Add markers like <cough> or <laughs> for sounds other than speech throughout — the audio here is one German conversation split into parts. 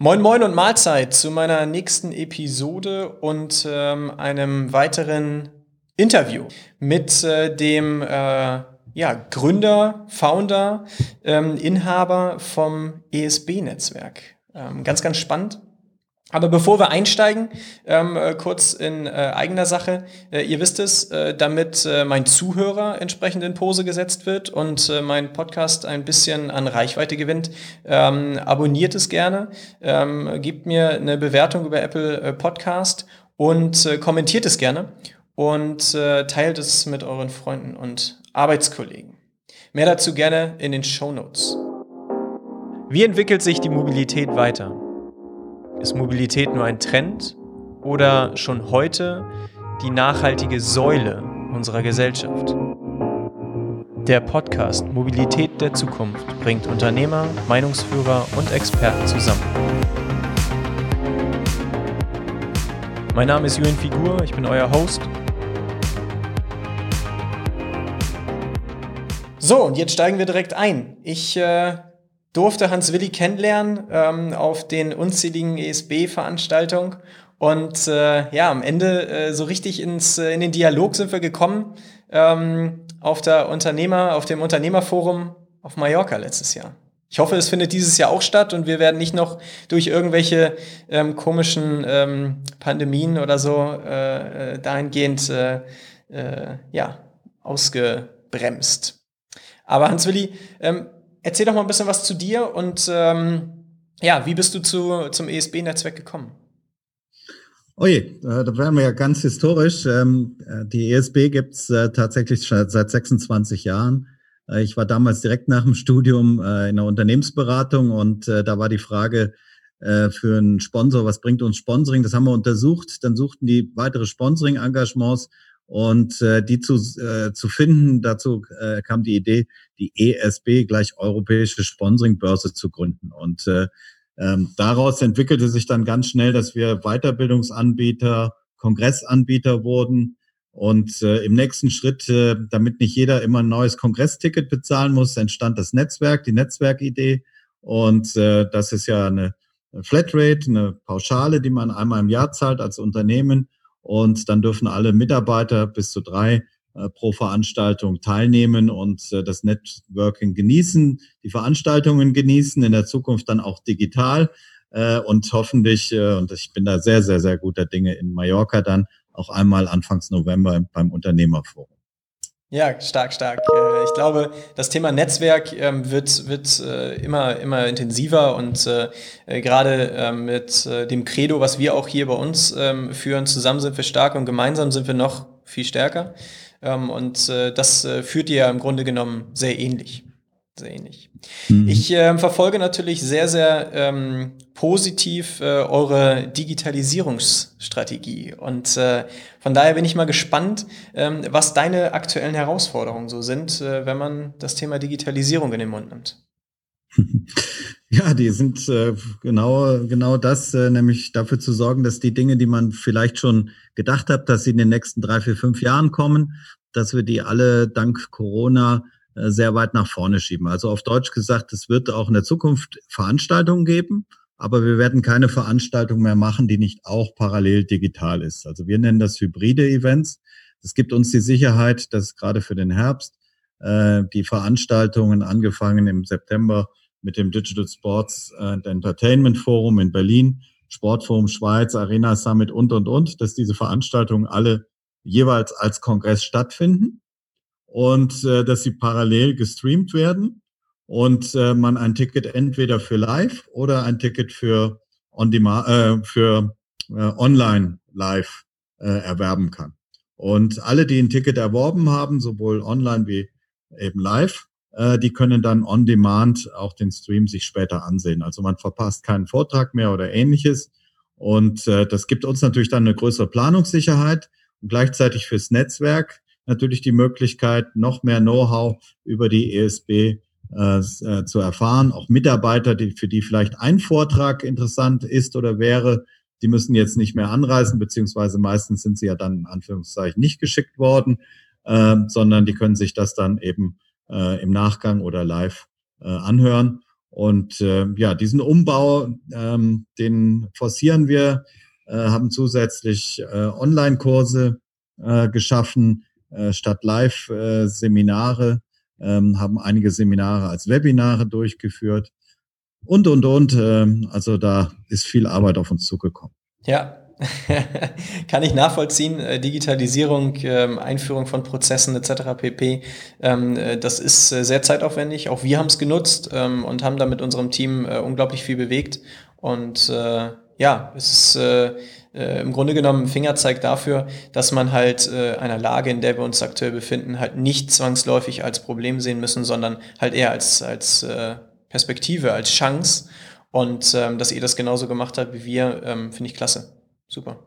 Moin Moin und Mahlzeit zu meiner nächsten Episode und ähm, einem weiteren Interview mit äh, dem äh, ja, Gründer, Founder, ähm, Inhaber vom ESB-Netzwerk. Ähm, ganz, ganz spannend. Aber bevor wir einsteigen, ähm, äh, kurz in äh, eigener Sache. Äh, ihr wisst es, äh, damit äh, mein Zuhörer entsprechend in Pose gesetzt wird und äh, mein Podcast ein bisschen an Reichweite gewinnt, ähm, abonniert es gerne, ähm, gebt mir eine Bewertung über Apple Podcast und kommentiert es gerne und teilt es mit euren Freunden und Arbeitskollegen. Mehr dazu gerne in den Show Notes. Wie entwickelt sich die Mobilität weiter? Ist Mobilität nur ein Trend oder schon heute die nachhaltige Säule unserer Gesellschaft? Der Podcast Mobilität der Zukunft bringt Unternehmer, Meinungsführer und Experten zusammen. Mein Name ist Julian Figur, ich bin euer Host. So, und jetzt steigen wir direkt ein. Ich äh, durfte Hans Willi kennenlernen ähm, auf den unzähligen ESB-Veranstaltungen. Und äh, ja, am Ende äh, so richtig ins, äh, in den Dialog sind wir gekommen ähm, auf der Unternehmer, auf dem Unternehmerforum auf Mallorca letztes Jahr. Ich hoffe, es findet dieses Jahr auch statt und wir werden nicht noch durch irgendwelche ähm, komischen ähm, Pandemien oder so äh, äh dahingehend äh, äh, ja, ausgebremst. Aber Hans-Willi, ähm, erzähl doch mal ein bisschen was zu dir und ähm, ja, wie bist du zu, zum ESB-Netzwerk gekommen? Oje, äh, da wären wir ja ganz historisch. Ähm, äh, die ESB gibt's äh, tatsächlich seit 26 Jahren. Ich war damals direkt nach dem Studium in der Unternehmensberatung und da war die Frage für einen Sponsor, was bringt uns Sponsoring? Das haben wir untersucht. Dann suchten die weitere Sponsoring-Engagements und äh, die zu, äh, zu finden, dazu äh, kam die Idee, die ESB gleich Europäische Sponsoringbörse zu gründen. Und äh, ähm, daraus entwickelte sich dann ganz schnell, dass wir Weiterbildungsanbieter, Kongressanbieter wurden. Und äh, im nächsten Schritt, äh, damit nicht jeder immer ein neues Kongressticket bezahlen muss, entstand das Netzwerk, die Netzwerkidee. Und äh, das ist ja eine Flatrate, eine Pauschale, die man einmal im Jahr zahlt als Unternehmen. Und dann dürfen alle Mitarbeiter bis zu drei äh, pro Veranstaltung teilnehmen und äh, das Networking genießen, die Veranstaltungen genießen, in der Zukunft dann auch digital äh, und hoffentlich, und ich bin da sehr, sehr, sehr guter Dinge in Mallorca dann auch einmal Anfangs November beim Unternehmerforum. Ja, stark, stark. Äh, ich glaube, das Thema Netzwerk ähm, wird, wird äh, immer, immer intensiver und äh, gerade ähm, mit dem Credo, was wir auch hier bei uns ähm, führen, zusammen sind wir stark und gemeinsam sind wir noch viel stärker. Und das führt dir ja im Grunde genommen sehr ähnlich sehr ähnlich. Mhm. Ich äh, verfolge natürlich sehr, sehr ähm, positiv äh, eure Digitalisierungsstrategie. Und äh, von daher bin ich mal gespannt, ähm, was deine aktuellen Herausforderungen so sind, äh, wenn man das Thema Digitalisierung in den Mund nimmt. <laughs> Ja, die sind äh, genau, genau das, äh, nämlich dafür zu sorgen, dass die Dinge, die man vielleicht schon gedacht hat, dass sie in den nächsten drei, vier, fünf Jahren kommen, dass wir die alle dank Corona sehr weit nach vorne schieben. Also auf Deutsch gesagt, es wird auch in der Zukunft Veranstaltungen geben, aber wir werden keine Veranstaltung mehr machen, die nicht auch parallel digital ist. Also wir nennen das hybride Events. Das gibt uns die Sicherheit, dass gerade für den Herbst äh, die Veranstaltungen angefangen im September mit dem Digital Sports and Entertainment Forum in Berlin, Sportforum Schweiz, Arena Summit und, und, und, dass diese Veranstaltungen alle jeweils als Kongress stattfinden und äh, dass sie parallel gestreamt werden und äh, man ein Ticket entweder für live oder ein Ticket für on demand, äh, für äh, online live äh, erwerben kann. Und alle, die ein Ticket erworben haben, sowohl online wie eben live, äh, die können dann on demand auch den Stream sich später ansehen. Also man verpasst keinen Vortrag mehr oder ähnliches. Und äh, das gibt uns natürlich dann eine größere Planungssicherheit und gleichzeitig fürs Netzwerk natürlich die Möglichkeit, noch mehr Know-how über die ESB äh, äh, zu erfahren. Auch Mitarbeiter, die, für die vielleicht ein Vortrag interessant ist oder wäre, die müssen jetzt nicht mehr anreisen, beziehungsweise meistens sind sie ja dann in Anführungszeichen nicht geschickt worden, äh, sondern die können sich das dann eben äh, im Nachgang oder live äh, anhören. Und äh, ja, diesen Umbau, ähm, den forcieren wir, äh, haben zusätzlich äh, Online-Kurse äh, geschaffen, äh, statt Live-Seminare, äh, ähm, haben einige Seminare als Webinare durchgeführt und, und, und. Äh, also da ist viel Arbeit auf uns zugekommen. Ja, <laughs> Kann ich nachvollziehen. Äh, Digitalisierung, ähm, Einführung von Prozessen etc. pp. Ähm, das ist sehr zeitaufwendig. Auch wir haben es genutzt ähm, und haben da mit unserem Team unglaublich viel bewegt. Und ja, es ist im Grunde genommen ein Fingerzeig dafür, dass man halt einer Lage, in der wir uns aktuell befinden, halt nicht zwangsläufig als Problem sehen müssen, sondern halt eher als, als Perspektive, als Chance. Und dass ihr das genauso gemacht habt wie wir, finde ich klasse. Super.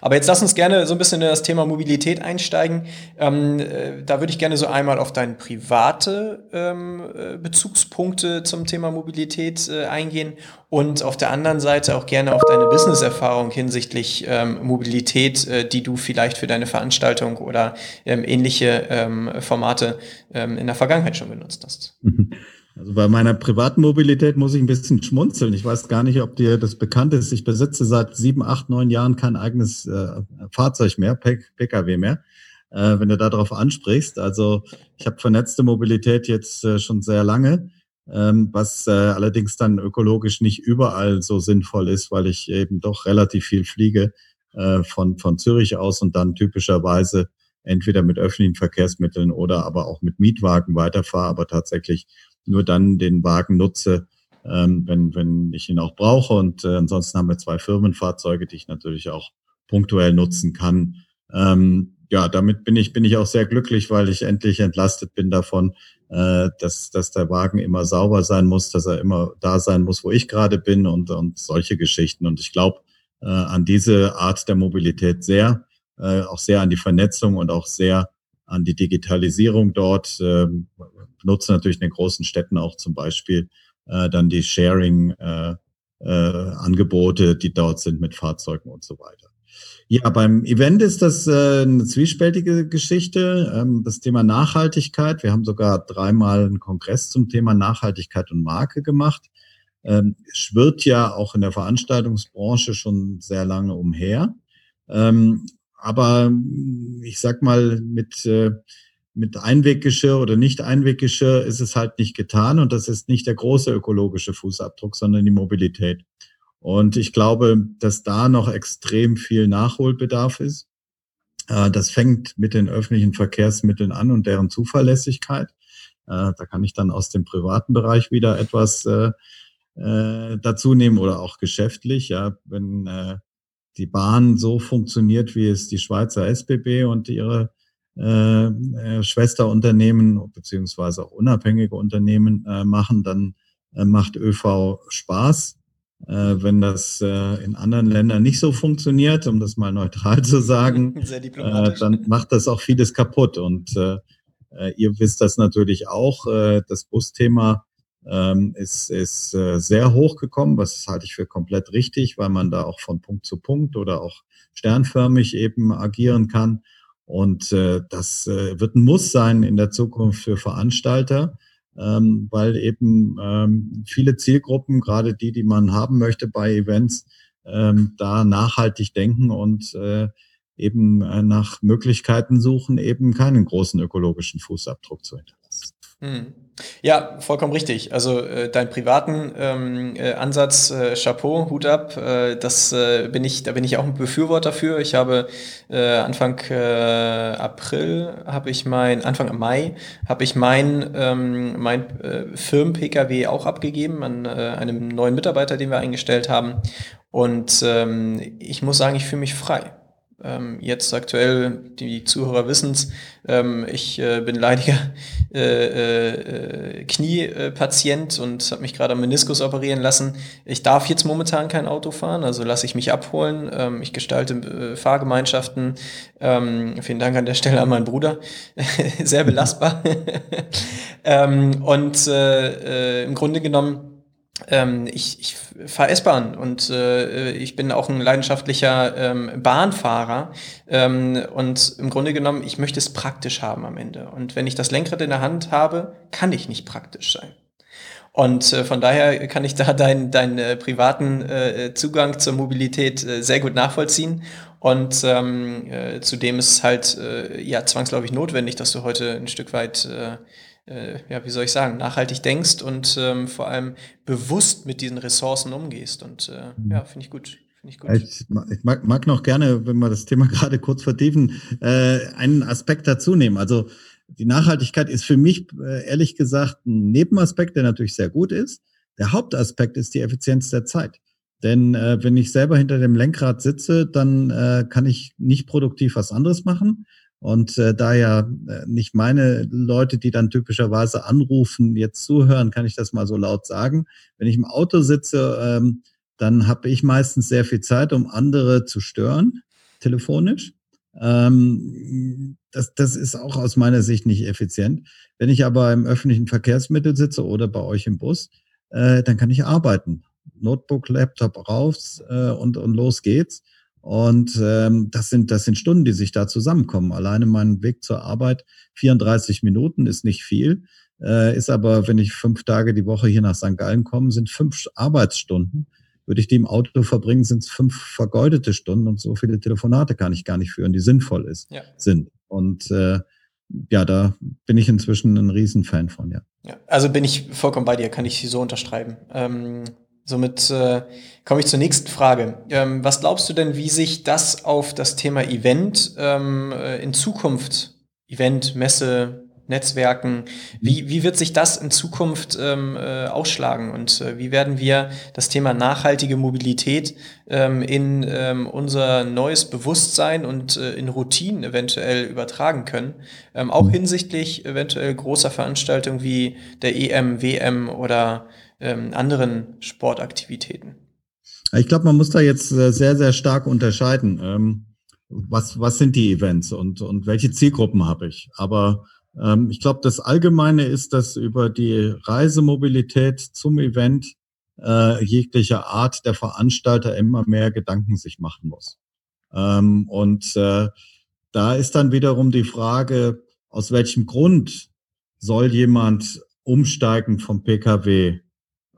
Aber jetzt lass uns gerne so ein bisschen in das Thema Mobilität einsteigen. Ähm, äh, da würde ich gerne so einmal auf deine private ähm, äh, Bezugspunkte zum Thema Mobilität äh, eingehen und auf der anderen Seite auch gerne auf deine Business-Erfahrung hinsichtlich ähm, Mobilität, äh, die du vielleicht für deine Veranstaltung oder ähm, ähnliche ähm, Formate ähm, in der Vergangenheit schon benutzt hast. <laughs> Also bei meiner privaten Mobilität muss ich ein bisschen schmunzeln. Ich weiß gar nicht, ob dir das bekannt ist. Ich besitze seit sieben, acht, neun Jahren kein eigenes äh, Fahrzeug mehr, Pkw mehr, äh, wenn du darauf ansprichst. Also ich habe vernetzte Mobilität jetzt äh, schon sehr lange, ähm, was äh, allerdings dann ökologisch nicht überall so sinnvoll ist, weil ich eben doch relativ viel fliege äh, von, von Zürich aus und dann typischerweise entweder mit öffentlichen Verkehrsmitteln oder aber auch mit Mietwagen weiterfahre, aber tatsächlich nur dann den Wagen nutze, ähm, wenn, wenn ich ihn auch brauche. Und äh, ansonsten haben wir zwei Firmenfahrzeuge, die ich natürlich auch punktuell nutzen kann. Ähm, ja, damit bin ich, bin ich auch sehr glücklich, weil ich endlich entlastet bin davon, äh, dass, dass der Wagen immer sauber sein muss, dass er immer da sein muss, wo ich gerade bin und, und solche Geschichten. Und ich glaube äh, an diese Art der Mobilität sehr, äh, auch sehr an die Vernetzung und auch sehr an die Digitalisierung dort. Äh, benutzen natürlich in den großen Städten auch zum Beispiel äh, dann die Sharing-Angebote, äh, die dort sind mit Fahrzeugen und so weiter. Ja, beim Event ist das äh, eine zwiespältige Geschichte. Ähm, das Thema Nachhaltigkeit. Wir haben sogar dreimal einen Kongress zum Thema Nachhaltigkeit und Marke gemacht. Ähm, schwirrt ja auch in der Veranstaltungsbranche schon sehr lange umher. Ähm, aber ich sag mal, mit äh, mit Einweggeschirr oder nicht Einweggeschirr ist es halt nicht getan und das ist nicht der große ökologische Fußabdruck, sondern die Mobilität. Und ich glaube, dass da noch extrem viel Nachholbedarf ist. Äh, das fängt mit den öffentlichen Verkehrsmitteln an und deren Zuverlässigkeit. Äh, da kann ich dann aus dem privaten Bereich wieder etwas äh, dazu nehmen oder auch geschäftlich. Ja, wenn die Bahn so funktioniert, wie es die Schweizer SBB und ihre äh, äh, Schwesterunternehmen beziehungsweise auch unabhängige Unternehmen äh, machen, dann äh, macht ÖV Spaß. Äh, wenn das äh, in anderen Ländern nicht so funktioniert, um das mal neutral zu <laughs> sagen, äh, dann macht das auch vieles kaputt. Und äh, äh, ihr wisst das natürlich auch. Äh, das Busthema ähm, ist, ist äh, sehr hoch gekommen, was halte ich für komplett richtig, weil man da auch von Punkt zu Punkt oder auch sternförmig eben agieren kann. Und äh, das äh, wird ein Muss sein in der Zukunft für Veranstalter, ähm, weil eben ähm, viele Zielgruppen, gerade die, die man haben möchte bei Events, ähm, da nachhaltig denken und äh, eben äh, nach Möglichkeiten suchen, eben keinen großen ökologischen Fußabdruck zu hinterlassen. Hm. Ja, vollkommen richtig. Also äh, deinen privaten ähm, äh, Ansatz, äh, Chapeau, Hut ab, äh, das äh, bin ich, da bin ich auch ein Befürworter für. Ich habe äh, Anfang äh, April habe ich mein, Anfang Mai habe ich mein, ähm, mein äh, Firmen-Pkw auch abgegeben an äh, einem neuen Mitarbeiter, den wir eingestellt haben. Und ähm, ich muss sagen, ich fühle mich frei. Ähm, jetzt aktuell, die Zuhörer wissen es, ähm, ich äh, bin leidiger <laughs> äh, äh, Kniepatient und habe mich gerade am Meniskus operieren lassen. Ich darf jetzt momentan kein Auto fahren, also lasse ich mich abholen. Ähm, ich gestalte Fahrgemeinschaften. Vielen Dank an der Stelle an meinen Bruder. <laughs> Sehr belastbar. <laughs> und im Grunde genommen ähm, ich, ich fahre S-Bahn und äh, ich bin auch ein leidenschaftlicher ähm, Bahnfahrer. Ähm, und im Grunde genommen, ich möchte es praktisch haben am Ende. Und wenn ich das Lenkrad in der Hand habe, kann ich nicht praktisch sein. Und äh, von daher kann ich da <laughs> deinen dein, äh, privaten äh, Zugang zur Mobilität äh, sehr gut nachvollziehen. Und ähm, äh, zudem ist es halt äh, ja zwangsläufig notwendig, dass du heute ein Stück weit äh, äh, ja, wie soll ich sagen, nachhaltig denkst und ähm, vor allem bewusst mit diesen Ressourcen umgehst. Und äh, mhm. ja, finde ich gut. Ich, ich, mag, mag, noch gerne, wenn wir das Thema <laughs> gerade kurz vertiefen, äh, einen Aspekt dazu nehmen. Also die Nachhaltigkeit ist für mich äh, ehrlich gesagt ein Nebenaspekt, der natürlich sehr gut ist. Der Hauptaspekt ist die Effizienz der Zeit. Denn äh, wenn ich selber hinter dem Lenkrad sitze, dann äh, kann ich nicht produktiv was anderes machen. Und äh, da ja äh, nicht meine Leute, die dann typischerweise anrufen, jetzt zuhören, kann ich das mal so laut sagen. Wenn ich im Auto sitze, ähm, dann habe ich meistens sehr viel Zeit, um andere zu stören, telefonisch. Ähm, das, das ist auch aus meiner Sicht nicht effizient. Wenn ich aber im öffentlichen Verkehrsmittel sitze oder bei euch im Bus, äh, dann kann ich arbeiten. Notebook, Laptop raus äh, und, und los geht's. Und ähm, das sind das sind Stunden, die sich da zusammenkommen. Alleine mein Weg zur Arbeit 34 Minuten ist nicht viel, äh, ist aber, wenn ich fünf Tage die Woche hier nach St. Gallen komme, sind fünf Arbeitsstunden. Würde ich die im Auto verbringen, sind es fünf vergeudete Stunden und so viele Telefonate kann ich gar nicht führen, die sinnvoll ist, ja. sind. Und äh, ja, da bin ich inzwischen ein Riesenfan von, ja. ja. Also bin ich vollkommen bei dir, kann ich so unterschreiben. Ähm, somit äh, komme ich zur nächsten Frage. Ähm, was glaubst du denn, wie sich das auf das Thema Event ähm, äh, in Zukunft, Event, Messe, Netzwerken. Wie, wie wird sich das in Zukunft ähm, äh, ausschlagen und äh, wie werden wir das Thema nachhaltige Mobilität ähm, in ähm, unser neues Bewusstsein und äh, in Routinen eventuell übertragen können? Ähm, auch hinsichtlich eventuell großer Veranstaltungen wie der EM, WM oder ähm, anderen Sportaktivitäten. Ich glaube, man muss da jetzt äh, sehr, sehr stark unterscheiden. Ähm, was, was sind die Events und, und welche Zielgruppen habe ich? Aber ähm, ich glaube, das Allgemeine ist, dass über die Reisemobilität zum Event äh, jeglicher Art der Veranstalter immer mehr Gedanken sich machen muss. Ähm, und äh, da ist dann wiederum die Frage, aus welchem Grund soll jemand umsteigen vom Pkw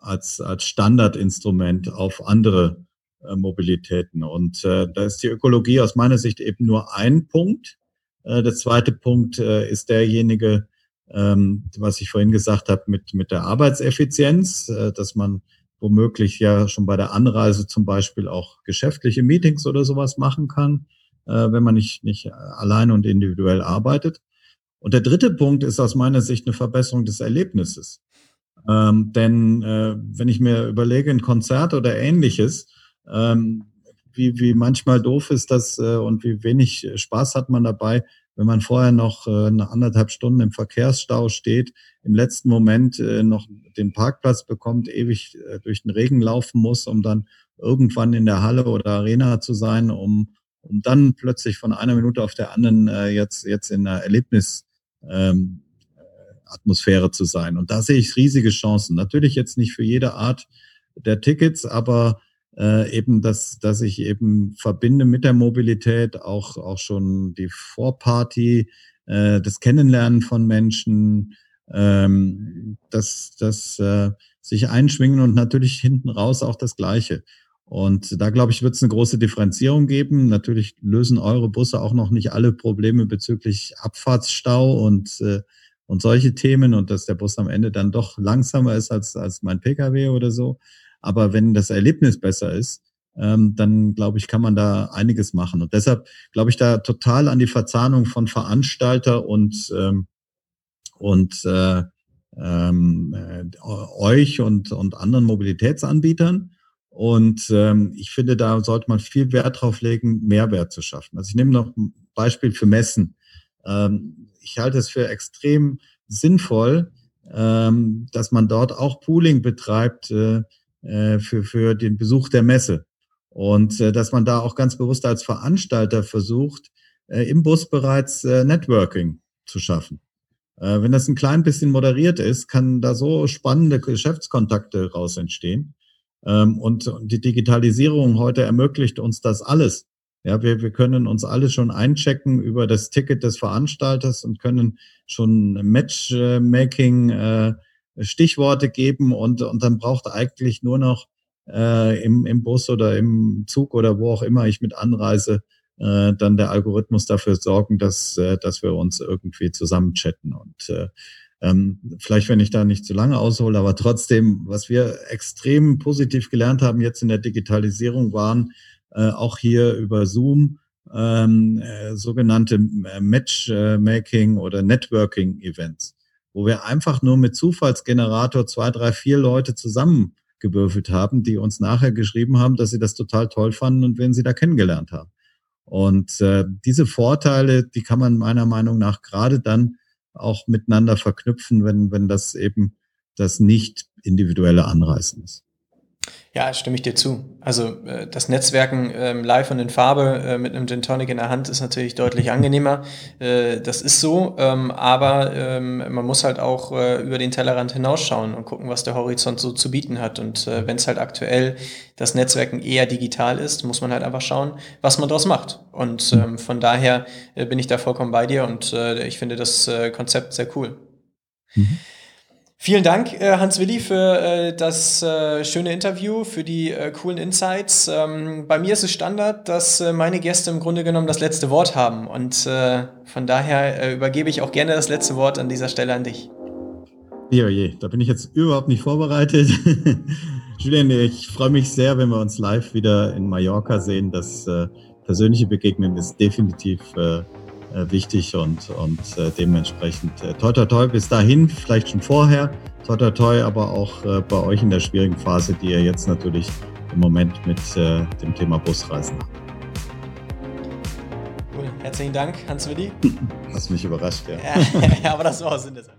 als, als Standardinstrument auf andere äh, Mobilitäten. Und äh, da ist die Ökologie aus meiner Sicht eben nur ein Punkt. Äh, der zweite Punkt äh, ist derjenige, ähm, was ich vorhin gesagt habe, mit, mit der Arbeitseffizienz, äh, dass man womöglich ja schon bei der Anreise zum Beispiel auch geschäftliche Meetings oder sowas machen kann, äh, wenn man nicht, nicht alleine und individuell arbeitet. Und der dritte Punkt ist aus meiner Sicht eine Verbesserung des Erlebnisses. Ähm, denn äh, wenn ich mir überlege, ein Konzert oder ähnliches, ähm, wie, wie manchmal doof ist das äh, und wie wenig Spaß hat man dabei, wenn man vorher noch äh, eine anderthalb Stunden im Verkehrsstau steht, im letzten Moment äh, noch den Parkplatz bekommt, ewig äh, durch den Regen laufen muss, um dann irgendwann in der Halle oder Arena zu sein, um, um dann plötzlich von einer Minute auf der anderen äh, jetzt, jetzt in einer Erlebnis ähm, Atmosphäre zu sein. Und da sehe ich riesige Chancen. Natürlich jetzt nicht für jede Art der Tickets, aber äh, eben, dass, dass ich eben verbinde mit der Mobilität auch, auch schon die Vorparty, äh, das Kennenlernen von Menschen, ähm, das, das äh, sich einschwingen und natürlich hinten raus auch das Gleiche. Und da glaube ich, wird es eine große Differenzierung geben. Natürlich lösen eure Busse auch noch nicht alle Probleme bezüglich Abfahrtsstau und, äh, und solche Themen und dass der Bus am Ende dann doch langsamer ist als, als mein Pkw oder so. Aber wenn das Erlebnis besser ist, ähm, dann glaube ich, kann man da einiges machen. Und deshalb glaube ich da total an die Verzahnung von Veranstalter und, ähm, und äh, ähm, äh, euch und, und anderen Mobilitätsanbietern. Und ähm, ich finde, da sollte man viel Wert drauf legen, Mehrwert zu schaffen. Also ich nehme noch ein Beispiel für Messen. Ähm, ich halte es für extrem sinnvoll, ähm, dass man dort auch Pooling betreibt, äh, äh, für, für den Besuch der Messe. Und äh, dass man da auch ganz bewusst als Veranstalter versucht, äh, im Bus bereits äh, Networking zu schaffen. Äh, wenn das ein klein bisschen moderiert ist, kann da so spannende Geschäftskontakte raus entstehen. Ähm, und, und die Digitalisierung heute ermöglicht uns das alles. Ja, wir, wir können uns alle schon einchecken über das Ticket des Veranstalters und können schon Matchmaking äh, Stichworte geben und, und dann braucht eigentlich nur noch äh, im, im Bus oder im Zug oder wo auch immer ich mit anreise, äh, dann der Algorithmus dafür sorgen, dass, äh, dass wir uns irgendwie zusammen chatten. Und äh, ähm, vielleicht, wenn ich da nicht zu lange aushole, aber trotzdem, was wir extrem positiv gelernt haben jetzt in der Digitalisierung, waren äh, auch hier über Zoom ähm, äh, sogenannte äh, Matchmaking oder Networking-Events, wo wir einfach nur mit Zufallsgenerator zwei, drei, vier Leute zusammengewürfelt haben, die uns nachher geschrieben haben, dass sie das total toll fanden und wen sie da kennengelernt haben. Und äh, diese Vorteile, die kann man meiner Meinung nach gerade dann auch miteinander verknüpfen, wenn, wenn das eben das nicht individuelle Anreißen ist. Ja, stimme ich dir zu. Also äh, das Netzwerken ähm, live und in Farbe äh, mit einem Gin Tonic in der Hand ist natürlich deutlich angenehmer. Äh, das ist so, ähm, aber ähm, man muss halt auch äh, über den Tellerrand hinausschauen und gucken, was der Horizont so zu bieten hat. Und äh, wenn es halt aktuell das Netzwerken eher digital ist, muss man halt einfach schauen, was man daraus macht. Und ähm, von daher äh, bin ich da vollkommen bei dir und ich finde das Konzept sehr cool. Mhm. Vielen Dank, äh, Hans-Willi, für äh, das äh, schöne Interview, für die coolen Insights. Ähm, bei mir ist es Standard, dass meine Gäste im Grunde genommen das letzte Wort haben. Und von daher übergebe ich auch gerne das letzte Wort an dieser Stelle an dich. Ja, je, da bin ich jetzt überhaupt nicht vorbereitet. <laughs> Julian, ich freue mich sehr, wenn wir uns live wieder in Mallorca sehen. Das persönliche Begegnen ist definitiv wichtig und, und äh, dementsprechend äh, toi toi toi bis dahin, vielleicht schon vorher, toi toi toi, aber auch äh, bei euch in der schwierigen Phase, die ihr jetzt natürlich im Moment mit äh, dem Thema Busreisen habt. Cool, herzlichen Dank, Hans-Willi. <laughs> Hast mich überrascht, ja. ja. <laughs> aber das war Sinn der Sache.